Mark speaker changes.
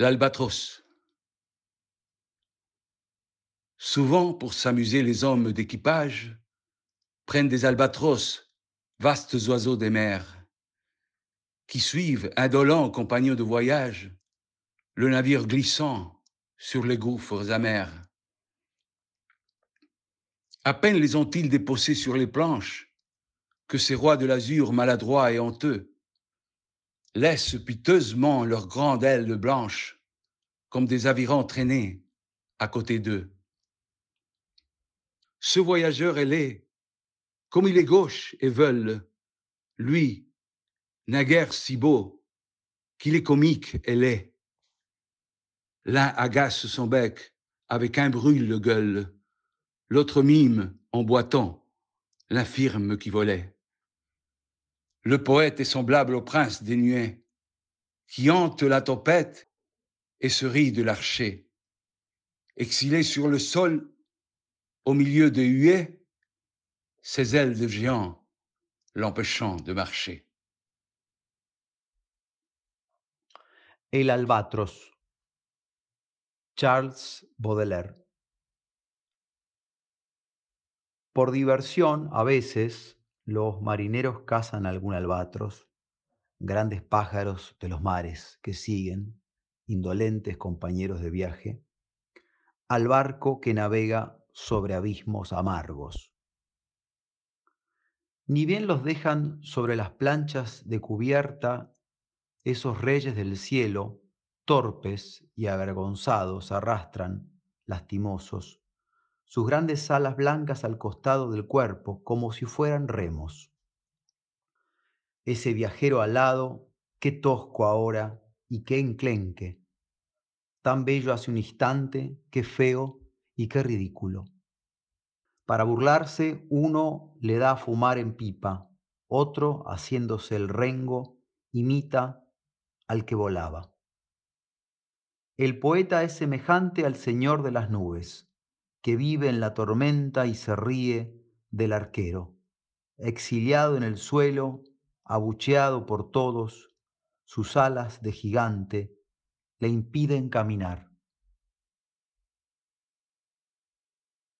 Speaker 1: L'albatros. Souvent, pour s'amuser, les hommes d'équipage prennent des albatros, vastes oiseaux des mers, qui suivent, indolents compagnons de voyage, le navire glissant sur les gouffres amers. À peine les ont-ils déposés sur les planches que ces rois de l'azur maladroits et honteux laissent piteusement leurs grandes ailes blanches comme des avirons traînés à côté d'eux. Ce voyageur ailé, comme il est gauche et veule, lui, naguère si beau, qu'il est comique et laid. L'un agace son bec avec un brûle gueule, l'autre mime en boitant l'infirme qui volait. Le poète est semblable au prince des nuées, qui hante la tempête et se rit de l'archer. Exilé sur le sol, au milieu des huées, ses ailes de géant l'empêchant de marcher.
Speaker 2: El albatros. Charles Baudelaire. Por diversión, a veces, los marineros cazan algún albatros, grandes pájaros de los mares que siguen, indolentes compañeros de viaje, al barco que navega sobre abismos amargos. Ni bien los dejan sobre las planchas de cubierta esos reyes del cielo, torpes y avergonzados, arrastran, lastimosos, sus grandes alas blancas al costado del cuerpo, como si fueran remos. Ese viajero alado, qué tosco ahora y qué enclenque, tan bello hace un instante, qué feo y qué ridículo. Para burlarse, uno le da a fumar en pipa, otro, haciéndose el rengo, imita al que volaba. El poeta es semejante al Señor de las nubes, que vive en la tormenta y se ríe del arquero, exiliado en el suelo, abucheado por todos, sus alas de gigante le impiden caminar.